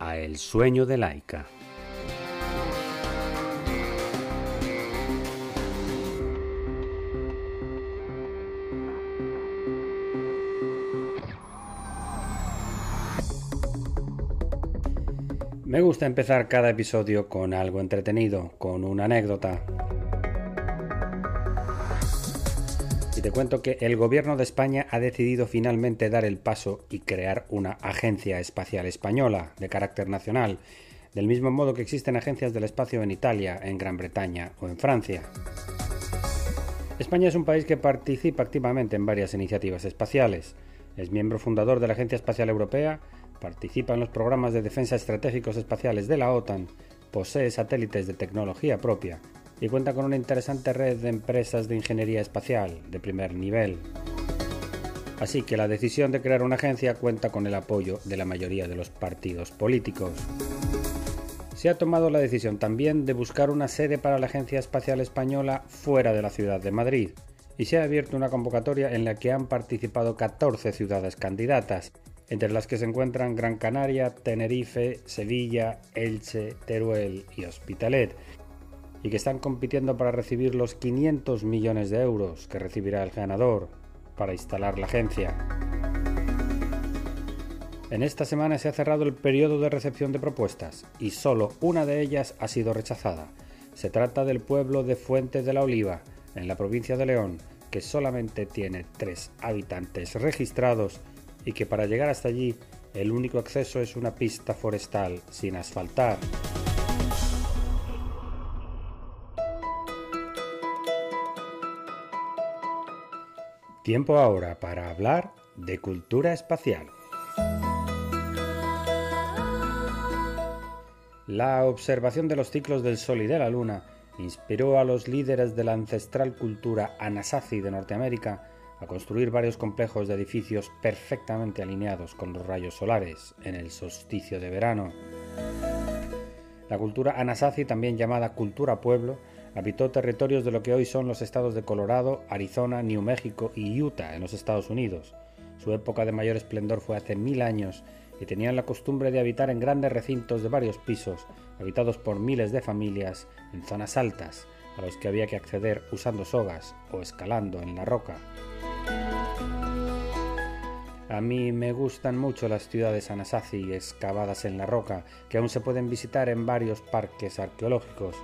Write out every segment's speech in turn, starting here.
a El sueño de Laika. Me gusta empezar cada episodio con algo entretenido, con una anécdota. Y te cuento que el gobierno de España ha decidido finalmente dar el paso y crear una agencia espacial española de carácter nacional, del mismo modo que existen agencias del espacio en Italia, en Gran Bretaña o en Francia. España es un país que participa activamente en varias iniciativas espaciales. Es miembro fundador de la Agencia Espacial Europea, participa en los programas de defensa estratégicos espaciales de la OTAN, posee satélites de tecnología propia y cuenta con una interesante red de empresas de ingeniería espacial de primer nivel. Así que la decisión de crear una agencia cuenta con el apoyo de la mayoría de los partidos políticos. Se ha tomado la decisión también de buscar una sede para la Agencia Espacial Española fuera de la ciudad de Madrid, y se ha abierto una convocatoria en la que han participado 14 ciudades candidatas, entre las que se encuentran Gran Canaria, Tenerife, Sevilla, Elche, Teruel y Hospitalet, y que están compitiendo para recibir los 500 millones de euros que recibirá el ganador para instalar la agencia. En esta semana se ha cerrado el periodo de recepción de propuestas y solo una de ellas ha sido rechazada. Se trata del pueblo de Fuente de la Oliva, en la provincia de León, que solamente tiene tres habitantes registrados y que para llegar hasta allí el único acceso es una pista forestal sin asfaltar. Tiempo ahora para hablar de cultura espacial. La observación de los ciclos del Sol y de la Luna inspiró a los líderes de la ancestral cultura Anasazi de Norteamérica a construir varios complejos de edificios perfectamente alineados con los rayos solares en el solsticio de verano. La cultura Anasazi, también llamada cultura pueblo, habitó territorios de lo que hoy son los estados de Colorado, Arizona, New México y Utah en los Estados Unidos. Su época de mayor esplendor fue hace mil años y tenían la costumbre de habitar en grandes recintos de varios pisos, habitados por miles de familias en zonas altas, a los que había que acceder usando sogas o escalando en la roca. A mí me gustan mucho las ciudades Anasazi excavadas en la roca, que aún se pueden visitar en varios parques arqueológicos.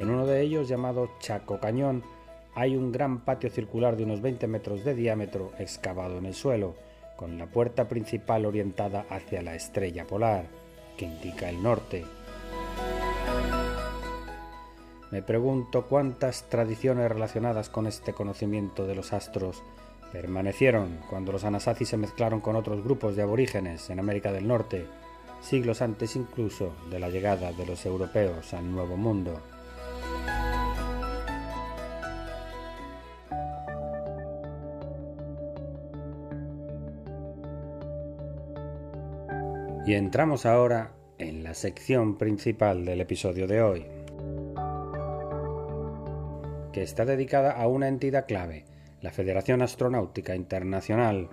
En uno de ellos, llamado Chaco Cañón, hay un gran patio circular de unos 20 metros de diámetro excavado en el suelo, con la puerta principal orientada hacia la estrella polar, que indica el norte. Me pregunto cuántas tradiciones relacionadas con este conocimiento de los astros permanecieron cuando los Anasazi se mezclaron con otros grupos de aborígenes en América del Norte, siglos antes incluso de la llegada de los europeos al Nuevo Mundo. Y entramos ahora en la sección principal del episodio de hoy, que está dedicada a una entidad clave, la Federación Astronáutica Internacional.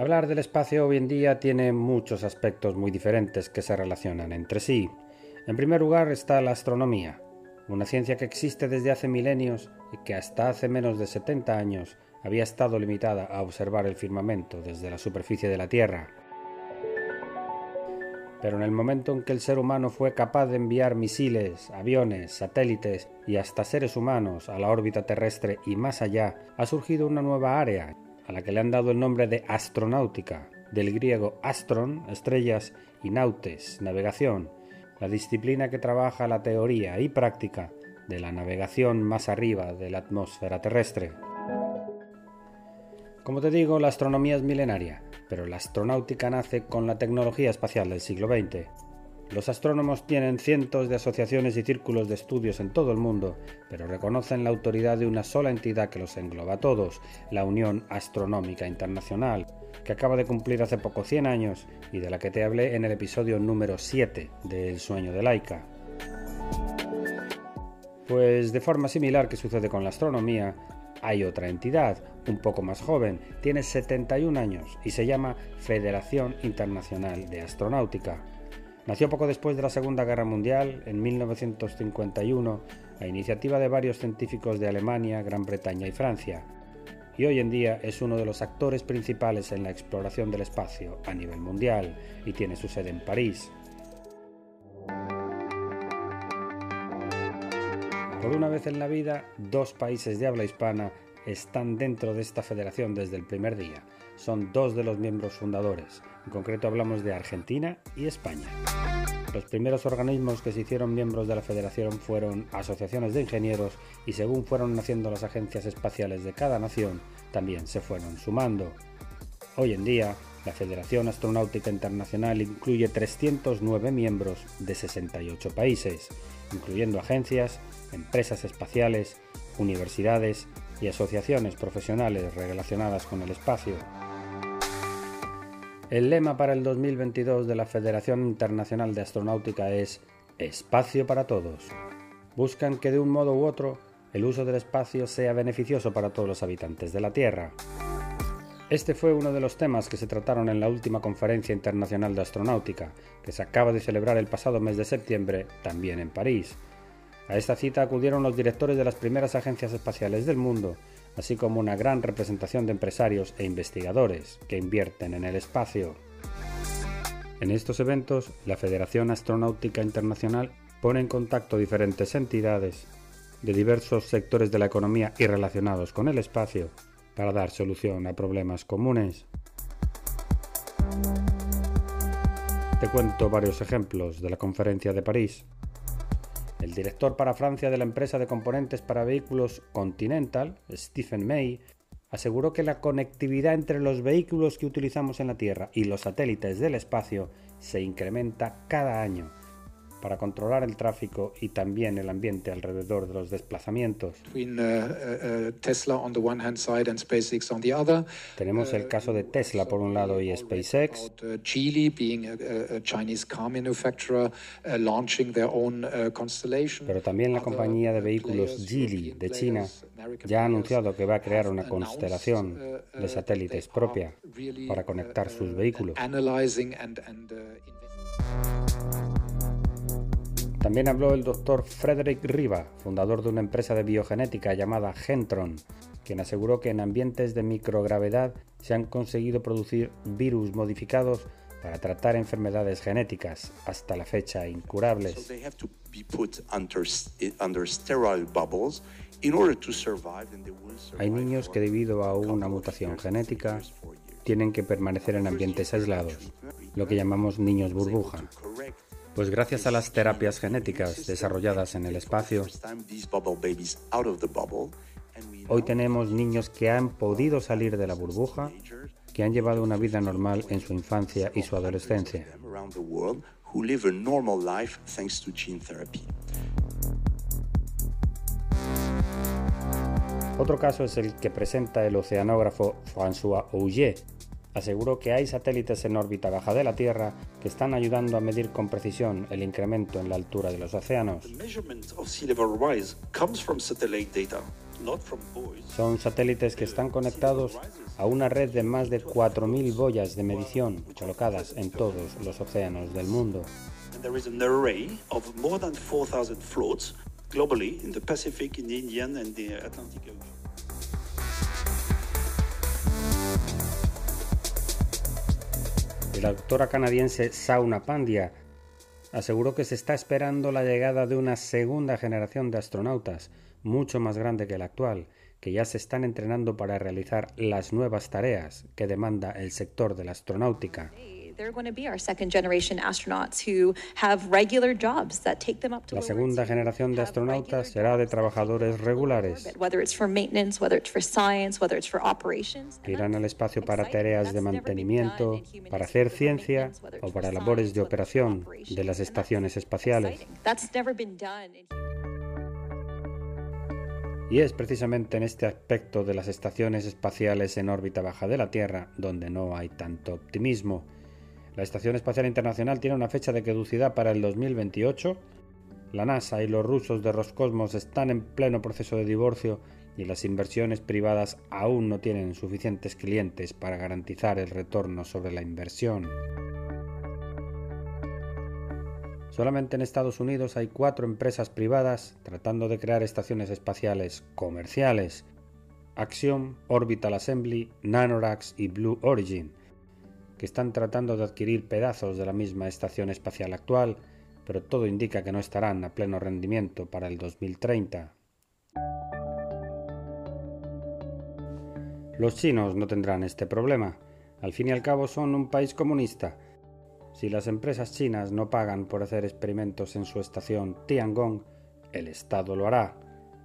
Hablar del espacio hoy en día tiene muchos aspectos muy diferentes que se relacionan entre sí. En primer lugar está la astronomía, una ciencia que existe desde hace milenios y que hasta hace menos de 70 años había estado limitada a observar el firmamento desde la superficie de la Tierra. Pero en el momento en que el ser humano fue capaz de enviar misiles, aviones, satélites y hasta seres humanos a la órbita terrestre y más allá, ha surgido una nueva área, a la que le han dado el nombre de astronáutica, del griego astron, estrellas, y nautes, navegación, la disciplina que trabaja la teoría y práctica de la navegación más arriba de la atmósfera terrestre. Como te digo, la astronomía es milenaria, pero la astronáutica nace con la tecnología espacial del siglo XX. Los astrónomos tienen cientos de asociaciones y círculos de estudios en todo el mundo, pero reconocen la autoridad de una sola entidad que los engloba a todos, la Unión Astronómica Internacional, que acaba de cumplir hace poco 100 años y de la que te hablé en el episodio número 7 de El sueño de Laika. Pues de forma similar que sucede con la astronomía, hay otra entidad, un poco más joven, tiene 71 años y se llama Federación Internacional de Astronáutica. Nació poco después de la Segunda Guerra Mundial, en 1951, a iniciativa de varios científicos de Alemania, Gran Bretaña y Francia, y hoy en día es uno de los actores principales en la exploración del espacio a nivel mundial y tiene su sede en París. Por una vez en la vida, dos países de habla hispana están dentro de esta federación desde el primer día. Son dos de los miembros fundadores, en concreto hablamos de Argentina y España. Los primeros organismos que se hicieron miembros de la federación fueron asociaciones de ingenieros y según fueron naciendo las agencias espaciales de cada nación, también se fueron sumando. Hoy en día, la Federación Astronáutica Internacional incluye 309 miembros de 68 países, incluyendo agencias, empresas espaciales, universidades y asociaciones profesionales relacionadas con el espacio. El lema para el 2022 de la Federación Internacional de Astronáutica es Espacio para todos. Buscan que de un modo u otro el uso del espacio sea beneficioso para todos los habitantes de la Tierra. Este fue uno de los temas que se trataron en la última Conferencia Internacional de Astronáutica, que se acaba de celebrar el pasado mes de septiembre, también en París. A esta cita acudieron los directores de las primeras agencias espaciales del mundo así como una gran representación de empresarios e investigadores que invierten en el espacio. En estos eventos, la Federación Astronáutica Internacional pone en contacto diferentes entidades de diversos sectores de la economía y relacionados con el espacio para dar solución a problemas comunes. Te cuento varios ejemplos de la conferencia de París. El director para Francia de la empresa de componentes para vehículos Continental, Stephen May, aseguró que la conectividad entre los vehículos que utilizamos en la Tierra y los satélites del espacio se incrementa cada año para controlar el tráfico y también el ambiente alrededor de los desplazamientos. Tenemos el caso de Tesla por un lado y SpaceX. Pero también la compañía de vehículos Geely de China ya ha anunciado que va a crear una constelación de satélites propia para conectar sus vehículos. También habló el doctor Frederick Riva, fundador de una empresa de biogenética llamada Gentron, quien aseguró que en ambientes de microgravedad se han conseguido producir virus modificados para tratar enfermedades genéticas, hasta la fecha incurables. Hay niños que debido a una mutación genética tienen que permanecer en ambientes aislados, lo que llamamos niños burbuja. Pues gracias a las terapias genéticas desarrolladas en el espacio, hoy tenemos niños que han podido salir de la burbuja, que han llevado una vida normal en su infancia y su adolescencia. Otro caso es el que presenta el oceanógrafo François Auger, aseguró que hay satélites en órbita baja de la Tierra que están ayudando a medir con precisión el incremento en la altura de los océanos. Son satélites que están conectados a una red de más de 4.000 boyas de medición colocadas en todos los océanos del mundo. La doctora canadiense Sauna Pandya aseguró que se está esperando la llegada de una segunda generación de astronautas, mucho más grande que la actual, que ya se están entrenando para realizar las nuevas tareas que demanda el sector de la astronáutica. La segunda generación de astronautas será de trabajadores regulares. Irán al espacio para tareas de mantenimiento, para hacer ciencia o para labores de operación de las estaciones espaciales. Y es precisamente en este aspecto de las estaciones espaciales en órbita baja de la Tierra donde no hay tanto optimismo. La Estación Espacial Internacional tiene una fecha de caducidad para el 2028. La NASA y los rusos de Roscosmos están en pleno proceso de divorcio y las inversiones privadas aún no tienen suficientes clientes para garantizar el retorno sobre la inversión. Solamente en Estados Unidos hay cuatro empresas privadas tratando de crear estaciones espaciales comerciales. Axiom, Orbital Assembly, Nanorax y Blue Origin, que están tratando de adquirir pedazos de la misma estación espacial actual, pero todo indica que no estarán a pleno rendimiento para el 2030. Los chinos no tendrán este problema. Al fin y al cabo son un país comunista si las empresas chinas no pagan por hacer experimentos en su estación Tiangong, el Estado lo hará.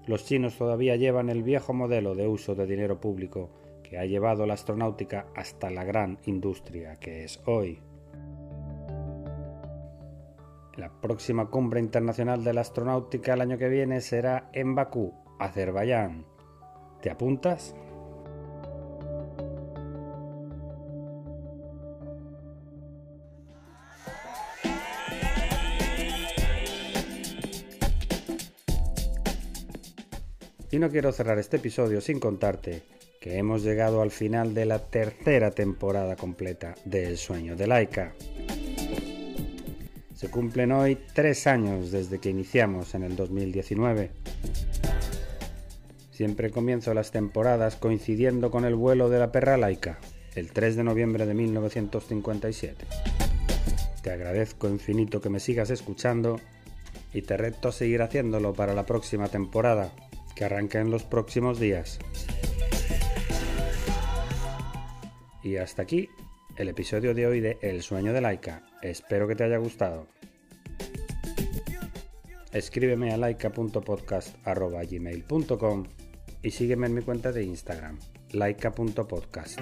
Los chinos todavía llevan el viejo modelo de uso de dinero público que ha llevado la astronáutica hasta la gran industria que es hoy. La próxima cumbre internacional de la astronáutica el año que viene será en Bakú, Azerbaiyán. ¿Te apuntas? Y no quiero cerrar este episodio sin contarte que hemos llegado al final de la tercera temporada completa de El sueño de Laika. Se cumplen hoy tres años desde que iniciamos en el 2019. Siempre comienzo las temporadas coincidiendo con el vuelo de la perra Laika, el 3 de noviembre de 1957. Te agradezco infinito que me sigas escuchando y te reto a seguir haciéndolo para la próxima temporada que arranca en los próximos días. Y hasta aquí el episodio de hoy de El sueño de Laika. Espero que te haya gustado. Escríbeme a laika.podcast.gmail.com y sígueme en mi cuenta de Instagram, laika.podcast.